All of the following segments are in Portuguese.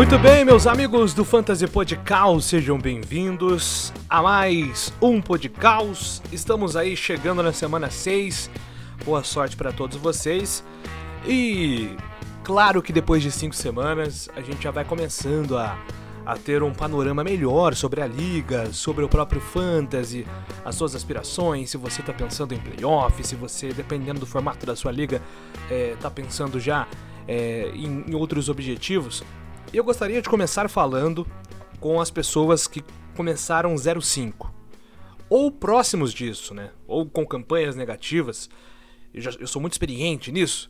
Muito bem, meus amigos do Fantasy Podcaus, sejam bem-vindos a mais um Podcaus. Estamos aí chegando na semana 6. Boa sorte para todos vocês. E claro que depois de cinco semanas a gente já vai começando a, a ter um panorama melhor sobre a liga, sobre o próprio Fantasy, as suas aspirações, se você está pensando em playoff, se você, dependendo do formato da sua liga, está pensando já é, em, em outros objetivos. Eu gostaria de começar falando com as pessoas que começaram 05 ou próximos disso, né? Ou com campanhas negativas. Eu, já, eu sou muito experiente nisso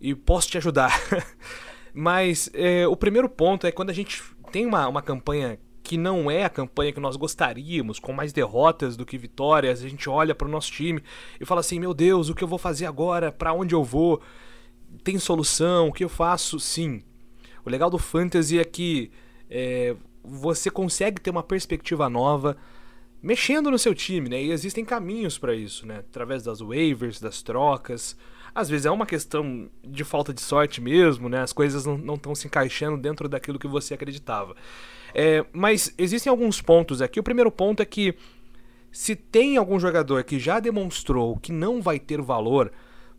e posso te ajudar. Mas é, o primeiro ponto é quando a gente tem uma, uma campanha que não é a campanha que nós gostaríamos, com mais derrotas do que vitórias, a gente olha para o nosso time e fala assim: meu Deus, o que eu vou fazer agora? Para onde eu vou? Tem solução? O que eu faço? Sim. O legal do fantasy é que é, você consegue ter uma perspectiva nova mexendo no seu time, né? E existem caminhos para isso, né? Através das waivers, das trocas. Às vezes é uma questão de falta de sorte mesmo, né? As coisas não estão se encaixando dentro daquilo que você acreditava. É, mas existem alguns pontos aqui. O primeiro ponto é que se tem algum jogador que já demonstrou que não vai ter valor,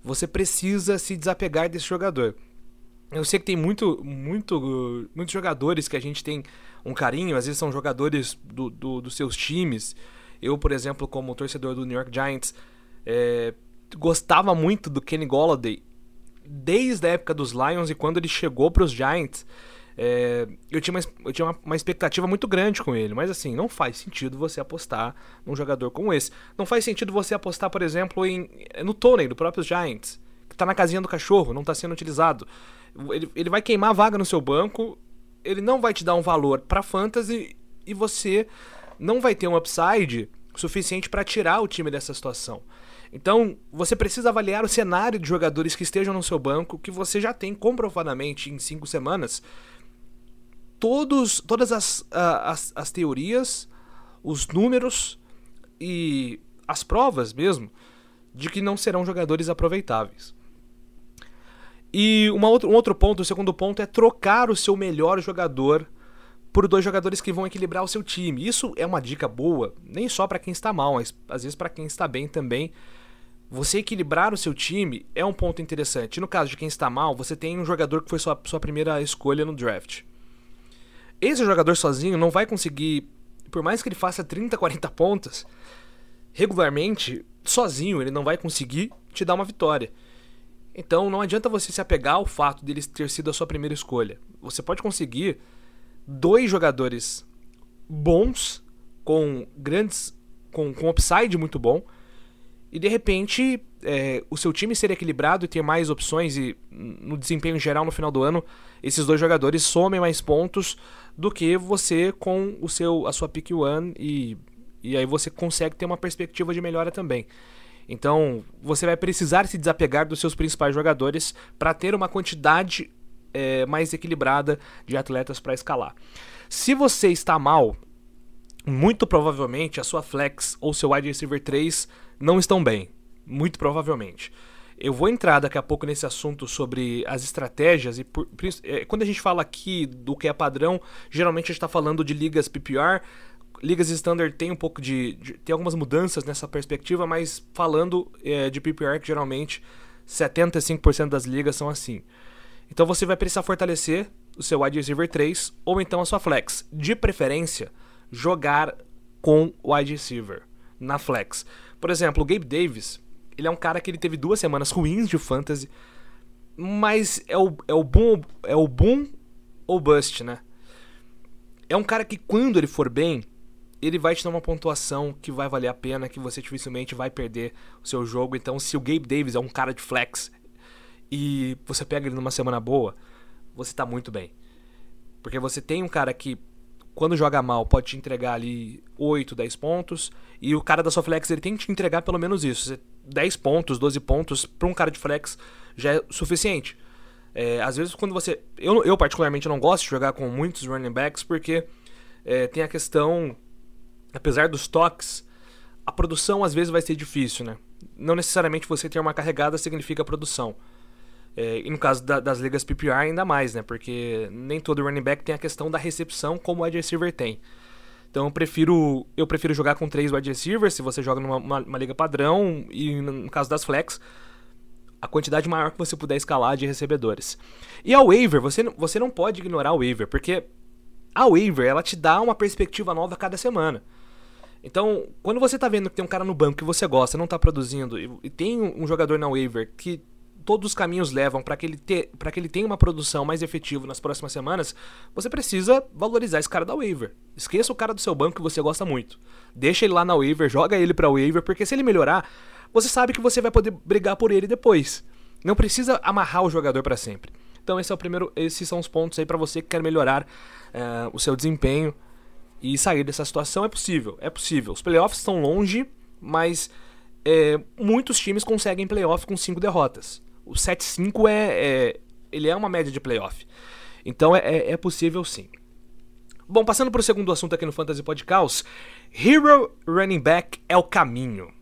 você precisa se desapegar desse jogador. Eu sei que tem muito, muito, muitos jogadores que a gente tem um carinho, às vezes são jogadores do, do, dos seus times. Eu, por exemplo, como torcedor do New York Giants, é, gostava muito do Kenny Golladay desde a época dos Lions e quando ele chegou para os Giants. É, eu tinha, uma, eu tinha uma, uma, expectativa muito grande com ele, mas assim, não faz sentido você apostar num jogador como esse. Não faz sentido você apostar, por exemplo, em, no Tony, do próprio Giants, que está na casinha do cachorro, não está sendo utilizado. Ele, ele vai queimar a vaga no seu banco, ele não vai te dar um valor para fantasy e você não vai ter um upside suficiente para tirar o time dessa situação. Então, você precisa avaliar o cenário de jogadores que estejam no seu banco, que você já tem comprovadamente em cinco semanas. Todos, todas as, as, as teorias, os números e as provas mesmo de que não serão jogadores aproveitáveis. E uma um outro ponto, o segundo ponto, é trocar o seu melhor jogador por dois jogadores que vão equilibrar o seu time. Isso é uma dica boa, nem só para quem está mal, mas às vezes para quem está bem também. Você equilibrar o seu time é um ponto interessante. No caso de quem está mal, você tem um jogador que foi sua, sua primeira escolha no draft. Esse jogador sozinho não vai conseguir, por mais que ele faça 30, 40 pontos, regularmente, sozinho, ele não vai conseguir te dar uma vitória. Então não adianta você se apegar ao fato dele ter sido a sua primeira escolha. Você pode conseguir dois jogadores bons, com grandes. com, com upside muito bom, e de repente é, o seu time ser equilibrado e ter mais opções e no desempenho geral no final do ano, esses dois jogadores somem mais pontos do que você com o seu a sua pick one e, e aí você consegue ter uma perspectiva de melhora também. Então, você vai precisar se desapegar dos seus principais jogadores para ter uma quantidade é, mais equilibrada de atletas para escalar. Se você está mal, muito provavelmente a sua flex ou seu wide receiver 3 não estão bem. Muito provavelmente. Eu vou entrar daqui a pouco nesse assunto sobre as estratégias e por, é, quando a gente fala aqui do que é padrão, geralmente a gente está falando de ligas PPR, ligas standard tem um pouco de, de, tem algumas mudanças nessa perspectiva, mas falando é, de PPR que geralmente 75% das ligas são assim. Então você vai precisar fortalecer o seu wide receiver 3 ou então a sua flex. De preferência, jogar com wide receiver na flex. Por exemplo, o Gabe Davis, ele é um cara que ele teve duas semanas ruins de fantasy, mas é o, é o boom é o boom ou bust, né? É um cara que quando ele for bem, ele vai te dar uma pontuação que vai valer a pena, que você dificilmente vai perder o seu jogo. Então, se o Gabe Davis é um cara de flex e você pega ele numa semana boa, você tá muito bem. Porque você tem um cara que, quando joga mal, pode te entregar ali 8, 10 pontos, e o cara da sua flex ele tem que te entregar pelo menos isso. 10 pontos, 12 pontos para um cara de flex já é suficiente. É, às vezes, quando você. Eu, eu, particularmente, não gosto de jogar com muitos running backs porque é, tem a questão apesar dos toques, a produção às vezes vai ser difícil, né? Não necessariamente você ter uma carregada significa produção. É, e no caso da, das ligas PPR ainda mais, né? Porque nem todo running back tem a questão da recepção como o wide receiver tem. Então eu prefiro, eu prefiro jogar com três wide receivers, se você joga numa uma, uma liga padrão, e no caso das flex, a quantidade maior que você puder escalar de recebedores. E a waiver, você, você não pode ignorar a waiver, porque a waiver ela te dá uma perspectiva nova a cada semana. Então, quando você tá vendo que tem um cara no banco que você gosta, não tá produzindo, e, tem um jogador na waiver que todos os caminhos levam para que, ele que ele tenha uma produção mais efetiva nas próximas semanas, você precisa valorizar esse cara da waiver. Esqueça o cara do seu banco que você gosta muito. Deixa ele lá na waiver, joga ele pra waiver, porque se ele melhorar, você sabe que você vai poder brigar por ele depois. Não precisa amarrar o jogador para sempre. Então esse é o primeiro, esses são os pontos aí para você que quer melhorar uh, o seu desempenho e sair dessa situação. É possível, é possível. Os playoffs estão longe, mas é, muitos times conseguem playoff com cinco derrotas o 7-5 é, é, ele é uma média de playoff. Então é, é, é possível sim. Bom, passando para o segundo assunto aqui no Fantasy Podcast, Hero Running Back é o caminho.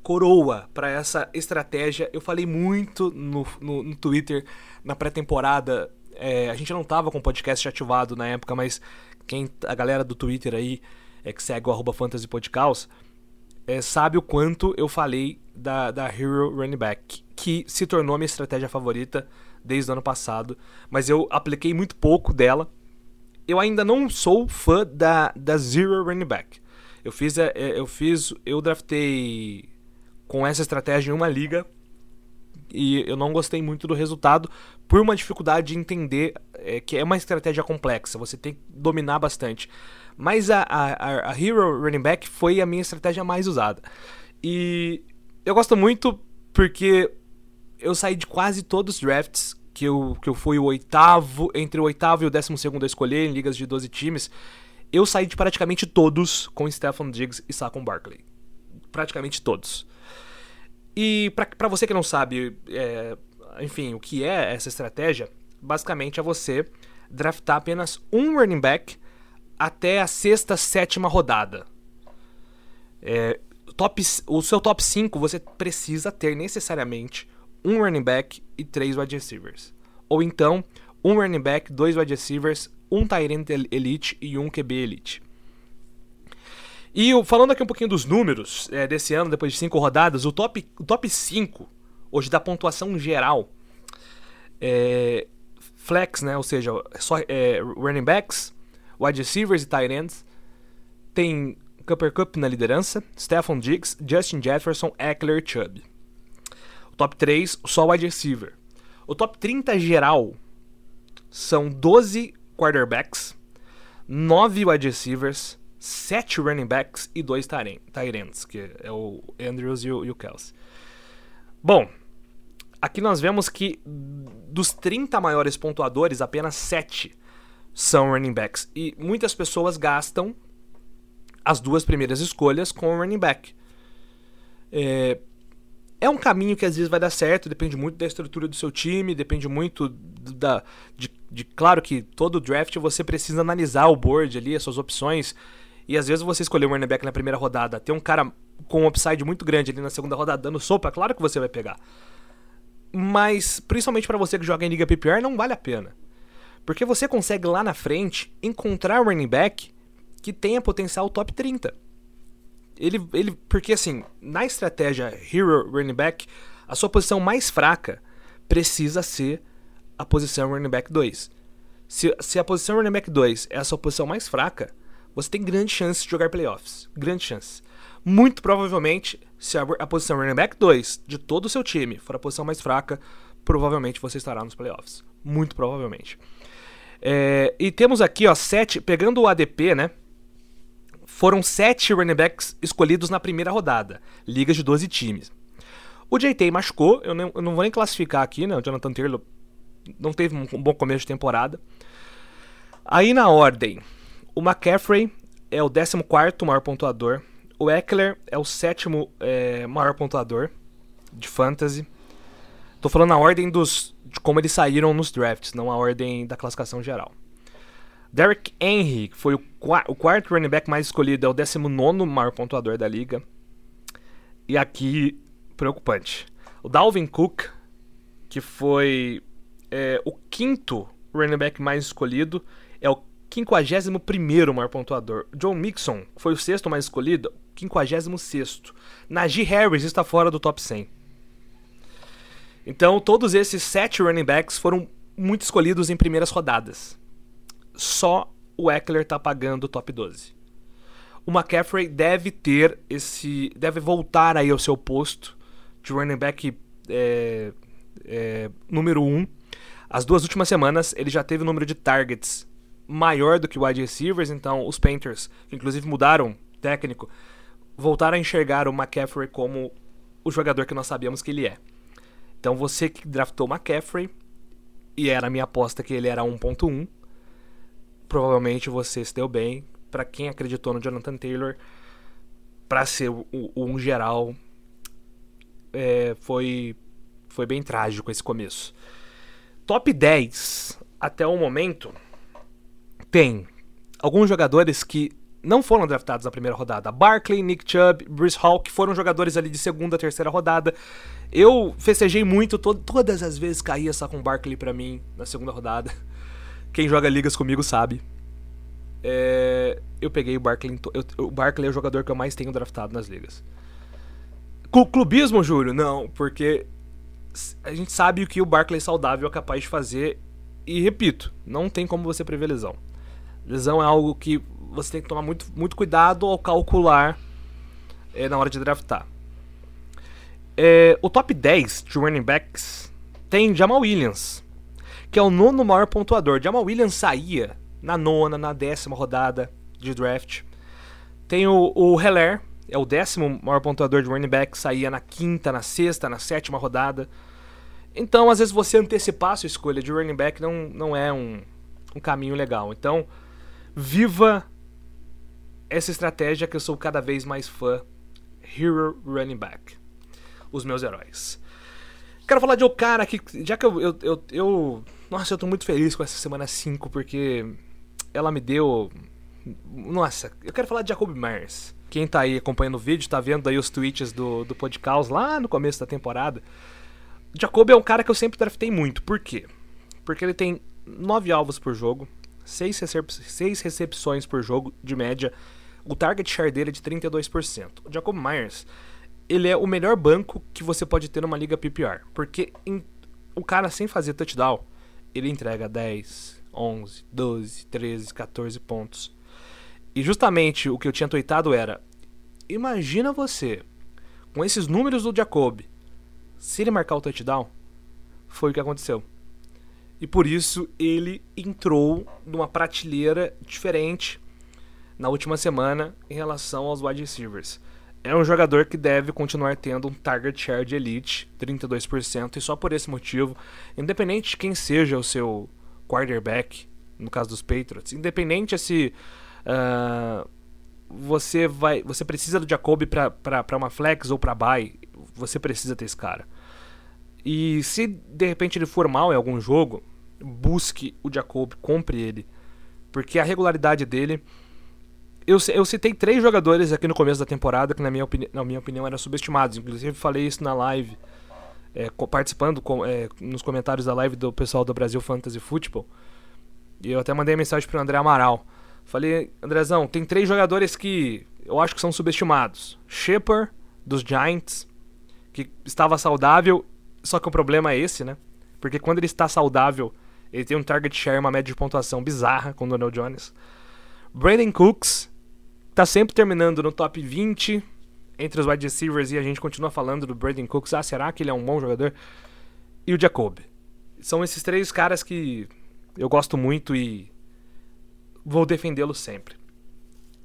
Coroa para essa estratégia. Eu falei muito no, no, no Twitter na pré-temporada. É, a gente não tava com o podcast ativado na época, mas quem a galera do Twitter aí é, que segue o arroba Fantasy Podcast é, sabe o quanto eu falei da, da Hero Running Back que se tornou minha estratégia favorita desde o ano passado, mas eu apliquei muito pouco dela. Eu ainda não sou fã da, da Zero Running Back. Eu fiz, é, é, eu fiz, eu draftei com essa estratégia em uma liga e eu não gostei muito do resultado por uma dificuldade de entender é, que é uma estratégia complexa, você tem que dominar bastante. Mas a, a, a Hero Running Back foi a minha estratégia mais usada. E eu gosto muito porque eu saí de quase todos os drafts que eu, que eu fui o oitavo, entre o oitavo e o décimo segundo a escolher em ligas de 12 times. Eu saí de praticamente todos com Stephen Diggs e Saquon Barkley. Praticamente todos. E para você que não sabe, é, enfim, o que é essa estratégia, basicamente é você draftar apenas um running back até a sexta, sétima rodada. É, top, o seu top 5 você precisa ter necessariamente um running back e três wide receivers. Ou então, um running back, dois wide receivers, um tight end elite e um QB elite. E falando aqui um pouquinho dos números é, desse ano, depois de cinco rodadas, o top, o top 5, hoje da pontuação geral, é, flex, né, ou seja, só é, running backs, wide receivers e tight ends, tem Cooper Cup na liderança, Stephon Diggs, Justin Jefferson, Eckler, Chubb. Top 3, só wide receiver. O top 30 geral são 12 quarterbacks, 9 wide receivers, 7 running backs e 2 tight ends, que é o Andrews e o, e o Kelsey. Bom, aqui nós vemos que dos 30 maiores pontuadores, apenas 7 são running backs. E muitas pessoas gastam as duas primeiras escolhas com o running back. É, é um caminho que às vezes vai dar certo, depende muito da estrutura do seu time, depende muito da. De, de, claro que todo draft você precisa analisar o board ali, as suas opções. E às vezes você escolher um running back na primeira rodada, ter um cara com um upside muito grande ali na segunda rodada dando sopa, claro que você vai pegar. Mas, principalmente para você que joga em Liga PPR, não vale a pena. Porque você consegue lá na frente encontrar um running back que tenha potencial top 30 ele, ele. Porque assim, na estratégia Hero Running Back, a sua posição mais fraca precisa ser a posição Running Back 2. Se, se a posição Running Back 2 é a sua posição mais fraca, você tem grande chance de jogar playoffs. Grande chance. Muito provavelmente, se a, posição Running Back 2 de todo o seu time for a posição mais fraca, provavelmente você estará nos playoffs. Muito provavelmente. É, e temos aqui, ó, sete, pegando o ADP, né? foram sete running backs escolhidos na primeira rodada, ligas de 12 times. O JT machucou, eu não, eu não vou nem classificar aqui, né? O Jonathan Taylor não teve um, bom começo de temporada. Aí na ordem, o McCaffrey é o 14 maior pontuador, o Eckler é o sétimo é, maior pontuador de fantasy. Tô falando na ordem dos de como eles saíram nos drafts, não a ordem da classificação geral. Derrick Henry foi o, o, quarto running back mais escolhido, é o 19 maior pontuador da liga. E aqui, preocupante. O Dalvin Cook, que que foi é, o quinto running back mais escolhido, é o 51 maior pontuador. John Mixon foi o sexto mais escolhido, 56. Najee Harris está fora do top 100. Então, todos esses sete running backs foram muito escolhidos em primeiras rodadas. Só o Eckler está pagando o top 12. O McCaffrey deve ter esse. deve voltar aí ao seu posto de running back é, é, número 1. Um. As duas últimas semanas ele já teve o número de targets maior do que wide receivers, então os Panthers, que inclusive mudaram técnico, voltaram a enxergar o McCaffrey como o jogador que nós sabíamos que ele é. Então você que draftou o McCaffrey, e era a minha aposta que ele era 1.1, provavelmente você se deu bem. Para quem acreditou no Jonathan Taylor, para ser o, o, um geral, é, foi, foi bem trágico esse começo. Top 10 até o momento tem alguns jogadores que não foram draftados na primeira rodada. Barkley, Nick Chubb, Bruce Hall, que foram jogadores ali de segunda, terceira rodada. Eu festejei muito, to todas as vezes caía só com Barkley para mim na segunda rodada. Quem joga ligas comigo sabe. É, eu peguei o Barkley. Eu, o Barkley é o jogador que eu mais tenho draftado nas ligas. Clubismo, Júlio? Não, porque a gente sabe o que o Barkley saudável é capaz de fazer. E repito, não tem como você prever lesão. Lesão é algo que você tem que tomar muito, muito cuidado ao calcular é, na hora de draftar. É, o top 10 de running backs tem Jamal Williams, que é o nono maior pontuador. Jamal Williams saía na nona, na décima rodada de draft. Tem o, o Heller, é o décimo maior pontuador de running back, saía na quinta, na sexta, na sétima rodada. Então, às vezes, você antecipar a sua escolha de running back não, não é um, um caminho legal. Então, viva essa estratégia que eu sou cada vez mais fã. Hero Running Back. Os meus heróis. Quero falar de um cara que, já que eu, eu, eu, eu Nossa, eu tô muito feliz com essa semana 5, porque ela me deu. Nossa, eu quero falar de Jacob Myers. Quem tá aí acompanhando o vídeo, tá vendo aí os tweets do, do podcast lá no começo da temporada. Jacob é um cara que eu sempre draftei muito. Por quê? Porque ele tem 9 alvos por jogo, 6 recep recepções por jogo de média, o target share dele é de 32%. O Jacob Myers, ele é o melhor banco que você pode ter numa liga PPR, porque em, o cara sem fazer touchdown, ele entrega 10, 11, 12, 13, 14 pontos. E justamente o que eu tinha tweetado era: imagina você com esses números do Jacob, se ele marcar o touchdown, foi o que aconteceu. E por isso ele entrou numa prateleira diferente na última semana em relação aos wide receivers. É um jogador que deve continuar tendo um target share de elite, 32%, e só por esse motivo, independente de quem seja o seu quarterback, no caso dos Patriots, independente se uh, você vai, você precisa do Jacoby para uma flex ou para buy, você precisa ter esse cara. E se de repente ele for mal em algum jogo, busque o Jacob, compre ele, porque a regularidade dele eu, eu citei três jogadores aqui no começo da temporada que, na minha, opini na minha opinião, eram subestimados. Inclusive, falei isso na live, é, participando com, é, nos comentários da live do pessoal do Brasil Fantasy Football. E eu até mandei mensagem pro André Amaral. Falei, Andrezão, tem três jogadores que eu acho que são subestimados. Shepard, dos Giants, que estava saudável, só que o problema é esse, né? Porque quando ele está saudável, ele tem um target share, uma média de pontuação bizarra com o Donald Jones. Brandon Cooks, tá sempre terminando no top 20 entre os wide receivers e a gente continua falando do Brandon Cooks. Ah, será que ele é um bom jogador? E o Jacob. São esses três caras que eu gosto muito e vou defendê-los sempre.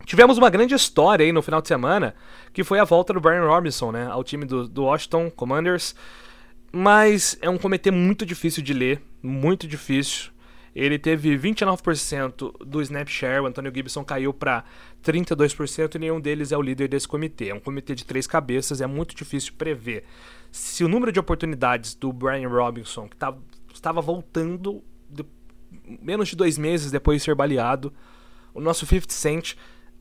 Tivemos uma grande história aí no final de semana, que foi a volta do Brian Robinson, né, ao time do, do Washington Commanders. Mas é um comitê muito difícil de ler, muito difícil. Ele teve 29% do snap o Antônio Gibson caiu para 32% e nenhum deles é o líder desse comitê. É um comitê de três cabeças, é muito difícil prever. Se o número de oportunidades do Brian Robinson, que tá, estava voltando de, menos de dois meses depois de ser baleado, o nosso 50 Cent,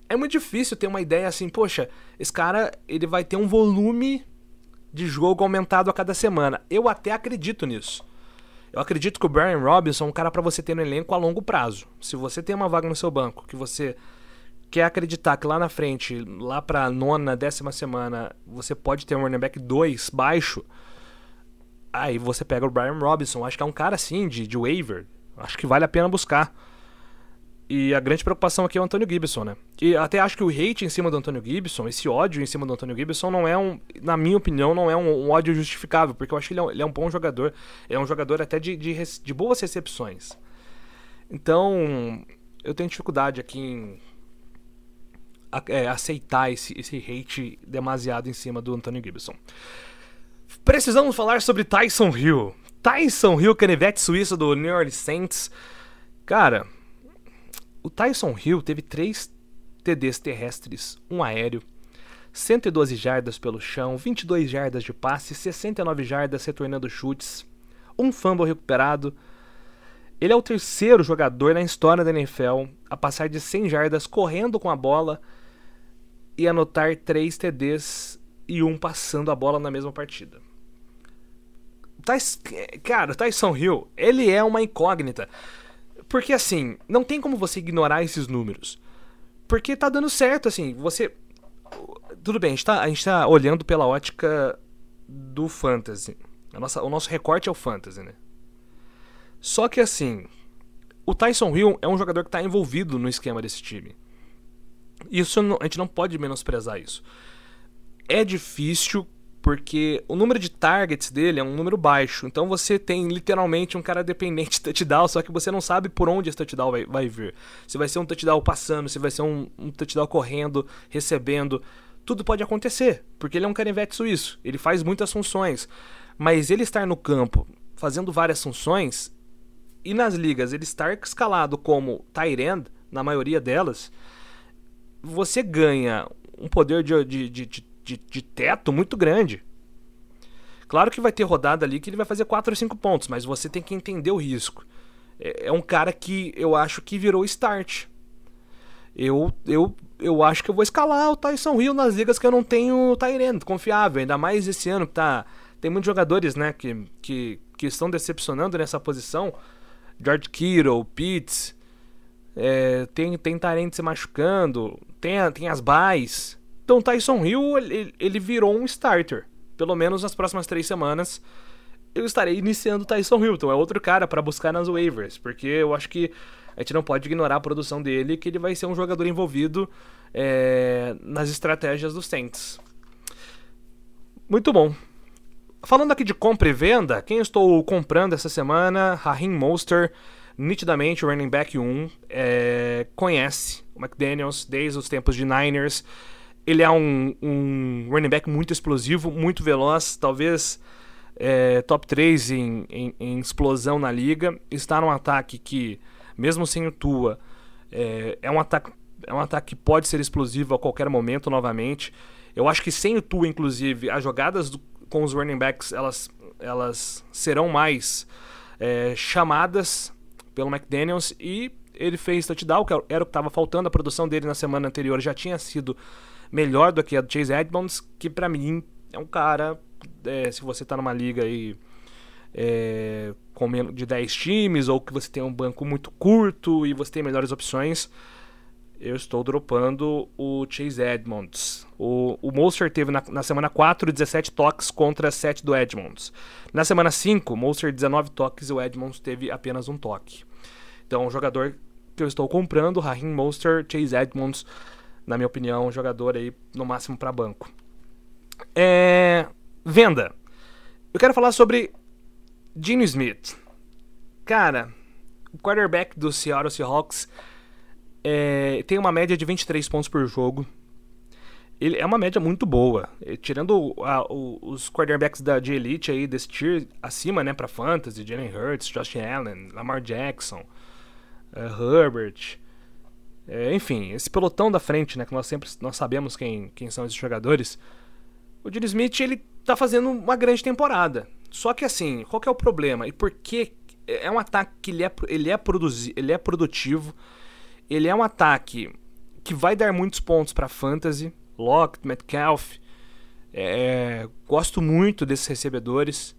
é muito difícil ter uma ideia assim, poxa, esse cara ele vai ter um volume de jogo aumentado a cada semana. Eu até acredito nisso. Eu acredito que o Brian Robinson é um cara para você ter no elenco a longo prazo. Se você tem uma vaga no seu banco, que você quer acreditar que lá na frente, lá pra nona, décima semana, você pode ter um running back 2 baixo, aí você pega o Brian Robinson. Acho que é um cara assim, de, de waiver. Acho que vale a pena buscar. E a grande preocupação aqui é o Antônio Gibson, né? E até acho que o hate em cima do Antônio Gibson, esse ódio em cima do Antônio Gibson, não é um, na minha opinião, não é um, um ódio justificável, porque eu acho que ele é um, ele é um bom jogador. É um jogador até de, de, de, boas recepções. Então, eu tenho dificuldade aqui em é, aceitar esse, esse hate demasiado em cima do Antônio Gibson. Precisamos falar sobre Tyson Hill. Tyson Hill, canivete suíço do New Orleans Saints. Cara, o Tyson Hill teve três TDs terrestres, um aéreo, 112 jardas pelo chão, 22 jardas de passe, 69 jardas retornando chutes, um fumble recuperado. Ele é o terceiro jogador na história da NFL a passar de 100 jardas correndo com a bola e anotar 3 TDs e um passando a bola na mesma partida. Cara, o Tyson Hill, ele é uma incógnita. Porque assim, não tem como você ignorar esses números. Porque tá dando certo, assim, você. Tudo bem, a gente tá, a gente tá olhando pela ótica do fantasy. A nossa, o nosso recorte é o fantasy, né? Só que assim, o Tyson Hill é um jogador que está envolvido no esquema desse time. Isso a gente não pode menosprezar isso. É difícil porque o número de targets dele é um número baixo. Então você tem literalmente um cara dependente de touchdown, só que você não sabe por onde esse touchdown vai, vai vir. Se vai ser um touchdown passando, se vai ser um, um touchdown correndo, recebendo. Tudo pode acontecer, porque ele é um canivete suíço. Ele faz muitas funções. Mas ele estar no campo fazendo várias funções e nas ligas ele estar escalado como tight end, na maioria delas, você ganha um poder de, de, de, de de, de teto muito grande. Claro que vai ter rodada ali que ele vai fazer 4 ou 5 pontos, mas você tem que entender o risco. É, é um cara que eu acho que virou start. Eu, eu, eu acho que eu vou escalar o Tyson Hill nas ligas que eu não tenho Tyrant confiável, ainda mais esse ano que tá. Tem muitos jogadores, né, que, que, que estão decepcionando nessa posição. George Kittle, Pitts, é, tem, tem Tyrant se machucando, tem, tem as buys. Então Tyson Hill, ele, ele virou um starter. Pelo menos nas próximas três semanas eu estarei iniciando Tyson Hill. Então é outro cara para buscar nas waivers. Porque eu acho que a gente não pode ignorar a produção dele, que ele vai ser um jogador envolvido é, nas estratégias dos Saints. Muito bom. Falando aqui de compra e venda, quem estou comprando essa semana, Raheem Monster, nitidamente o running back 1, é, conhece o McDaniels desde os tempos de Niners. Ele é um, um running back muito explosivo, muito veloz, talvez é, top 3 em, em, em, explosão na liga. Está num ataque que, mesmo sem o Tua, é, é, um ataque, é um ataque que pode ser explosivo a qualquer momento novamente. Eu acho que sem o Tua, inclusive, as jogadas do, com os running backs elas, elas serão mais é, chamadas pelo McDaniels e ele fez touchdown, que era o que estava faltando. A produção dele na semana anterior já tinha sido melhor do que a do Chase Edmonds, que para mim é um cara, é, se você tá numa liga aí é, com menos de 10 times, ou que você tem um banco muito curto e você tem melhores opções, eu estou dropando o Chase Edmonds. O, o Monster teve na, na, semana 4 17 toques contra 7 do Edmonds. Na semana 5, Monster 19 toques e o Edmonds teve apenas um toque. Então, o jogador que eu estou comprando, Raheem Monster, Chase Edmonds, na minha opinião, um jogador aí no máximo para banco. É... Venda. Eu quero falar sobre Gene Smith. Cara, o quarterback do Seattle Seahawks é... tem uma média de 23 pontos por jogo. Ele é uma média muito boa. Tirando a, o, os quarterbacks da, de elite aí, desse tier acima, né, pra fantasy, Jalen Hurts, Josh Allen, Lamar Jackson, uh, Herbert, é, enfim, esse pelotão da frente, né, que nós sempre nós sabemos quem, quem são esses jogadores. O Dino Smith, ele tá fazendo uma grande temporada. Só que assim, qual que é o problema? E por que é um ataque que ele é, ele é, produzi, ele é produtivo, ele é um ataque que vai dar muitos pontos para fantasy, Locke, Metcalf, É, gosto muito desses recebedores.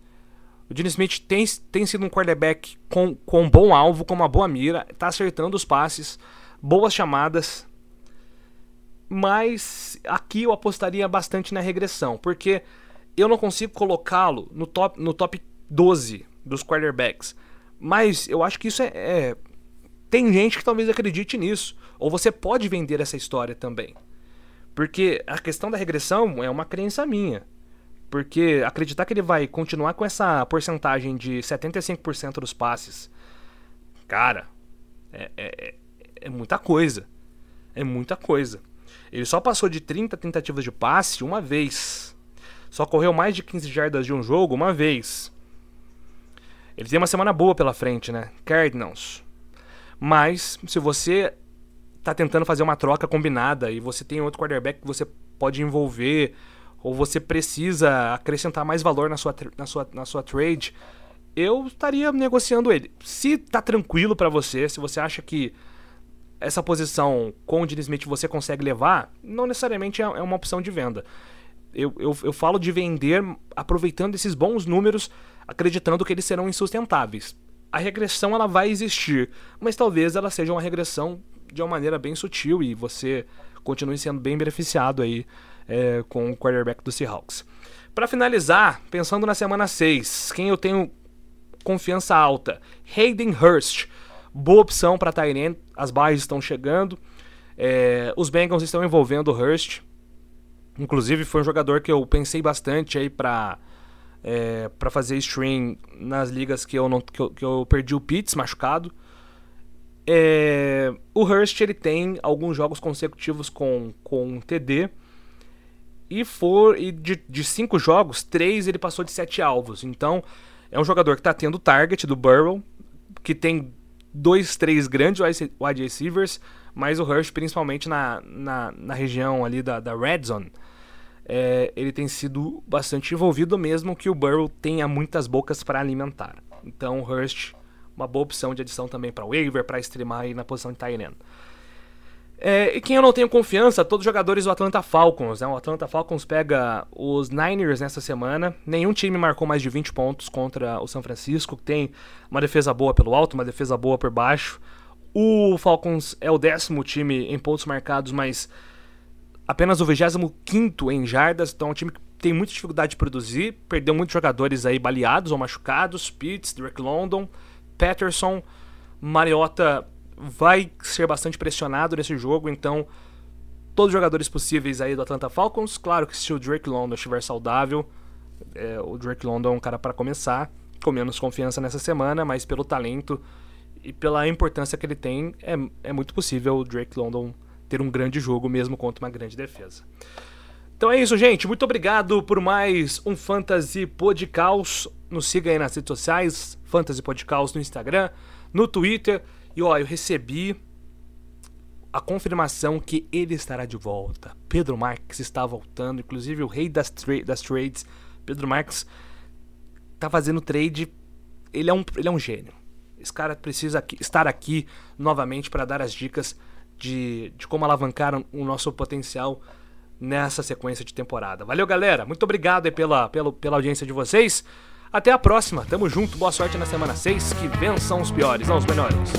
O Dino Smith tem, tem sido um quarterback com, com um bom alvo, com uma boa mira, está acertando os passes, boas chamadas. Mas aqui eu apostaria bastante na regressão, porque eu não consigo colocá-lo no top, no top 12 dos quarterbacks. Mas eu acho que isso é, é. Tem gente que talvez acredite nisso. Ou você pode vender essa história também. Porque a questão da regressão é uma crença minha. Porque acreditar que ele vai continuar com essa porcentagem de 75% dos passes, cara, é, é, é, muita coisa. É muita coisa. Ele só passou de 30 tentativas de passe uma vez. Só correu mais de 15 jardas de um jogo uma vez. Ele tem uma semana boa pela frente, né? Cardinals. Mas, se você tá tentando fazer uma troca combinada e você tem outro quarterback que você pode envolver, ou você precisa acrescentar mais valor na sua, na sua, na sua trade, eu estaria negociando ele. Se tá tranquilo para você, se você acha que essa posição com o Dini Smith você consegue levar, não necessariamente é, é uma opção de venda. Eu, eu, eu falo de vender aproveitando esses bons números, acreditando que eles serão insustentáveis. A regressão ela vai existir, mas talvez ela seja uma regressão de uma maneira bem sutil e você continue sendo bem beneficiado aí é, com o quarterback do Seahawks. Para finalizar, pensando na semana 6, quem eu tenho confiança alta? Hayden Hurst. Boa opção para Tyrant, as barras estão chegando. É, os Bengals estão envolvendo o Hurst. Inclusive foi um jogador que eu pensei bastante aí para é, para fazer stream nas ligas que eu não que eu, que eu perdi o Pitts machucado. É, o Hurst ele tem alguns jogos consecutivos com, com TD. E for e de, de cinco jogos, três ele passou de sete alvos. Então é um jogador que está tendo target do Burrow, que tem dois, três grandes wide receivers, mas o Hurst, principalmente na, na, na região ali da, da Red Zone, é, ele tem sido bastante envolvido, mesmo que o Burrow tenha muitas bocas para alimentar. Então o Hurst uma boa opção de adição também para waiver, para streamar aí na posição de tight É, e quem eu não tenho confiança, todos os jogadores do Atlanta Falcons. Né? O Atlanta Falcons pega os Niners nessa semana. Nenhum time marcou mais de 20 pontos contra o São Francisco, que tem uma defesa boa pelo alto, uma defesa boa por baixo. O Falcons é o décimo time em pontos marcados, mas apenas o 25 em jardas. Então é um time que tem muita dificuldade de produzir. Perdeu muitos jogadores aí baleados ou machucados. Pitts, Drake London. Patterson, Mariota vai ser bastante pressionado nesse jogo, então todos os jogadores possíveis aí do Atlanta Falcons. Claro que se o Drake London estiver saudável, é, o Drake London é um cara para começar, com menos confiança nessa semana, mas pelo talento e pela importância que ele tem, é, é muito possível o Drake London ter um grande jogo mesmo contra uma grande defesa. Então é isso, gente. Muito obrigado por mais um Fantasy Podcast. Nos siga aí nas redes sociais, Fantasy Podcast no Instagram, no Twitter. E ó, eu recebi a confirmação que ele estará de volta. Pedro Marques está voltando, inclusive o rei das, tra das trades. Pedro Marques tá fazendo trade. Ele é um, ele é um gênio. Esse cara precisa aqui, estar aqui novamente para dar as dicas de, de como alavancar o nosso potencial nessa sequência de temporada. Valeu, galera. Muito obrigado pela, pela, pela audiência de vocês. Até a próxima. Tamo junto. Boa sorte na semana 6. Que vençam os piores, não os melhores.